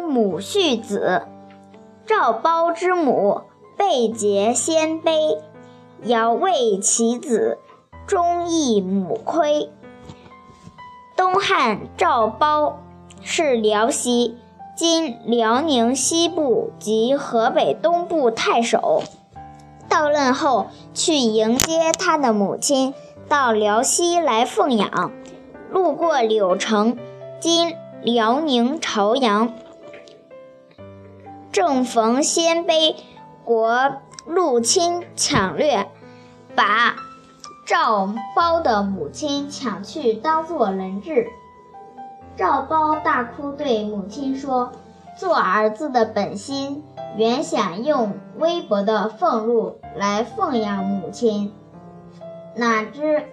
母婿子。赵胞之母被劫鲜卑，遥为其子，忠义母亏。东汉赵胞是辽西（今辽宁西部及河北东部）太守。到任后，去迎接他的母亲到辽西来奉养。路过柳城（今辽宁朝阳），正逢鲜卑国入侵抢掠，把赵胞的母亲抢去当做人质。赵胞大哭，对母亲说：“做儿子的本心原想用微薄的俸禄来奉养母亲，哪知……”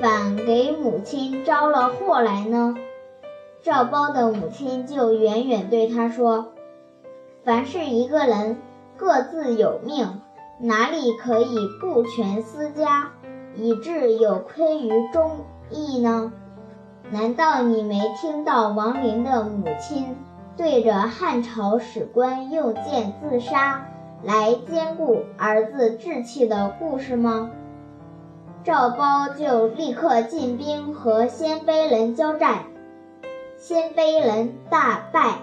反给母亲招了祸来呢。赵包的母亲就远远对他说：“凡是一个人各自有命，哪里可以顾全私家，以致有亏于忠义呢？难道你没听到王林的母亲对着汉朝史官用剑自杀，来兼顾儿子志气的故事吗？”赵包就立刻进兵和鲜卑人交战，鲜卑人大败，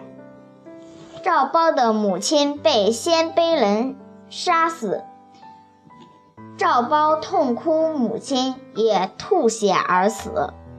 赵包的母亲被鲜卑人杀死，赵包痛哭，母亲也吐血而死。